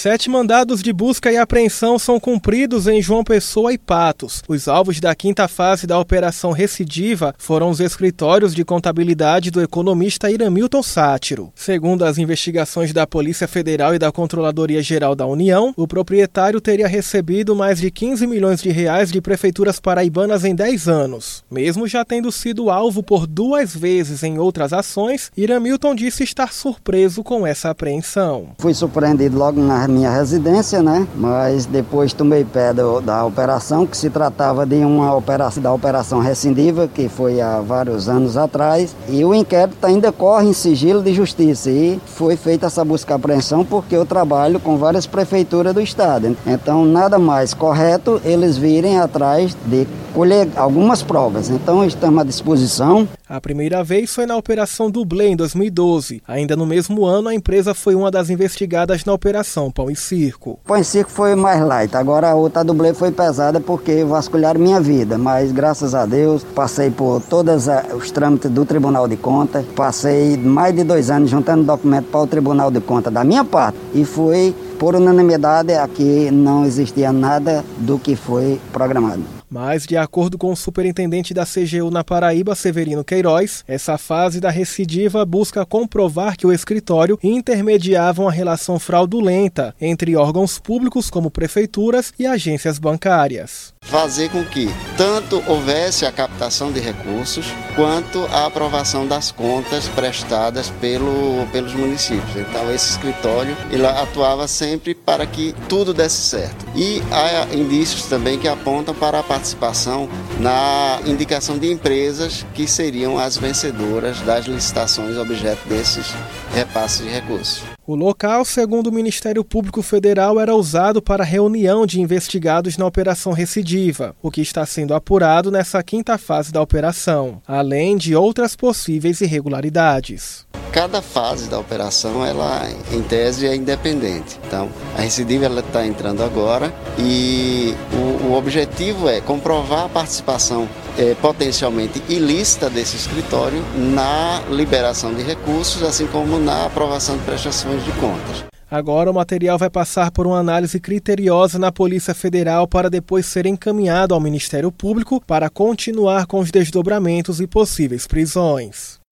Sete mandados de busca e apreensão são cumpridos em João Pessoa e Patos. Os alvos da quinta fase da Operação Recidiva foram os escritórios de contabilidade do economista Iramilton Sátiro. Segundo as investigações da Polícia Federal e da Controladoria Geral da União, o proprietário teria recebido mais de 15 milhões de reais de prefeituras paraibanas em 10 anos. Mesmo já tendo sido alvo por duas vezes em outras ações, Iramilton disse estar surpreso com essa apreensão. Fui surpreendido logo na minha residência, né? Mas depois tomei pé do, da operação, que se tratava de uma operação da operação rescindiva, que foi há vários anos atrás, e o inquérito ainda corre em sigilo de justiça e foi feita essa busca e apreensão porque eu trabalho com várias prefeituras do estado. Então, nada mais correto eles virem atrás de colher algumas provas. Então, estamos à disposição. A primeira vez foi na Operação Dublê, em 2012. Ainda no mesmo ano, a empresa foi uma das investigadas na Operação Pão e Circo. Pão e Circo foi mais light. Agora a outra Dublê foi pesada porque vasculharam minha vida. Mas, graças a Deus, passei por todos os trâmites do Tribunal de Contas. Passei mais de dois anos juntando documento para o Tribunal de Contas da minha parte. E fui, por unanimidade, aqui não existia nada do que foi programado. Mas, de acordo com o superintendente da CGU na Paraíba, Severino Queiroz, essa fase da recidiva busca comprovar que o escritório intermediava uma relação fraudulenta entre órgãos públicos como prefeituras e agências bancárias fazer com que tanto houvesse a captação de recursos quanto a aprovação das contas prestadas pelo, pelos municípios. Então esse escritório ele atuava sempre para que tudo desse certo. E há indícios também que apontam para a participação na indicação de empresas que seriam as vencedoras das licitações objeto desses repasses de recursos. O local, segundo o Ministério Público Federal, era usado para reunião de investigados na Operação Recidiva, o que está sendo apurado nessa quinta fase da operação, além de outras possíveis irregularidades. Cada fase da operação, ela em tese é independente. Então, a recidiva ela está entrando agora e o, o objetivo é comprovar a participação é, potencialmente ilícita desse escritório na liberação de recursos, assim como na aprovação de prestações de contas. Agora o material vai passar por uma análise criteriosa na Polícia Federal para depois ser encaminhado ao Ministério Público para continuar com os desdobramentos e possíveis prisões.